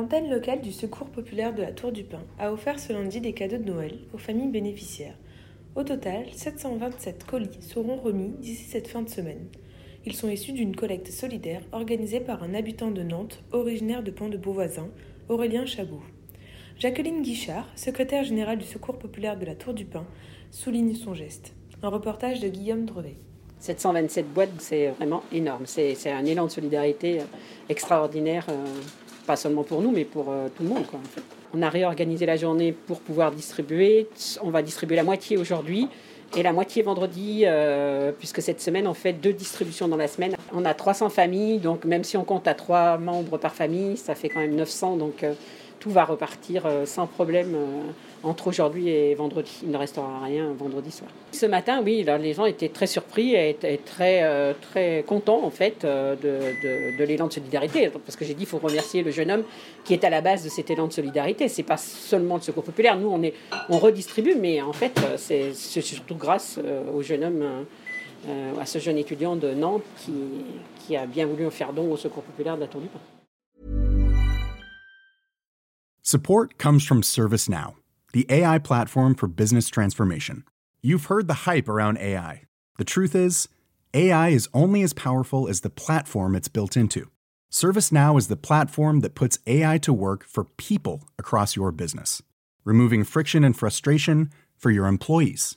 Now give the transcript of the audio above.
L'antenne locale du Secours populaire de la Tour du Pin a offert ce lundi des cadeaux de Noël aux familles bénéficiaires. Au total, 727 colis seront remis d'ici cette fin de semaine. Ils sont issus d'une collecte solidaire organisée par un habitant de Nantes, originaire de Pont-de-Beauvoisin, Aurélien Chabot. Jacqueline Guichard, secrétaire générale du Secours populaire de la Tour du Pin, souligne son geste. Un reportage de Guillaume Drevet. 727 boîtes, c'est vraiment énorme. C'est un élan de solidarité euh, extraordinaire, euh, pas seulement pour nous, mais pour euh, tout le monde. On a réorganisé la journée pour pouvoir distribuer. On va distribuer la moitié aujourd'hui et la moitié vendredi, euh, puisque cette semaine, on fait deux distributions dans la semaine. On a 300 familles, donc même si on compte à trois membres par famille, ça fait quand même 900. Donc euh, tout va repartir euh, sans problème entre aujourd'hui et vendredi. Il ne restera rien vendredi soir. Ce matin, oui, les gens étaient très surpris et, très, très contents en fait de, de, de l'élan de solidarité. Parce que j'ai dit, il faut remercier le jeune homme qui est à la base de cet élan de solidarité. C'est pas seulement le secours populaire. Nous, on, est, on redistribue, mais en fait, c'est surtout grâce euh, au jeune homme. euh, euh, à ce jeune étudiant de Nantes qui, qui a bien voulu faire don au Secours populaire de la Tour du. Support comes from ServiceNow, the AI platform for business transformation. You've heard the hype around AI. The truth is, AI is only as powerful as the platform it's built into. ServiceNow is the platform that puts AI to work for people across your business, removing friction and frustration for your employees,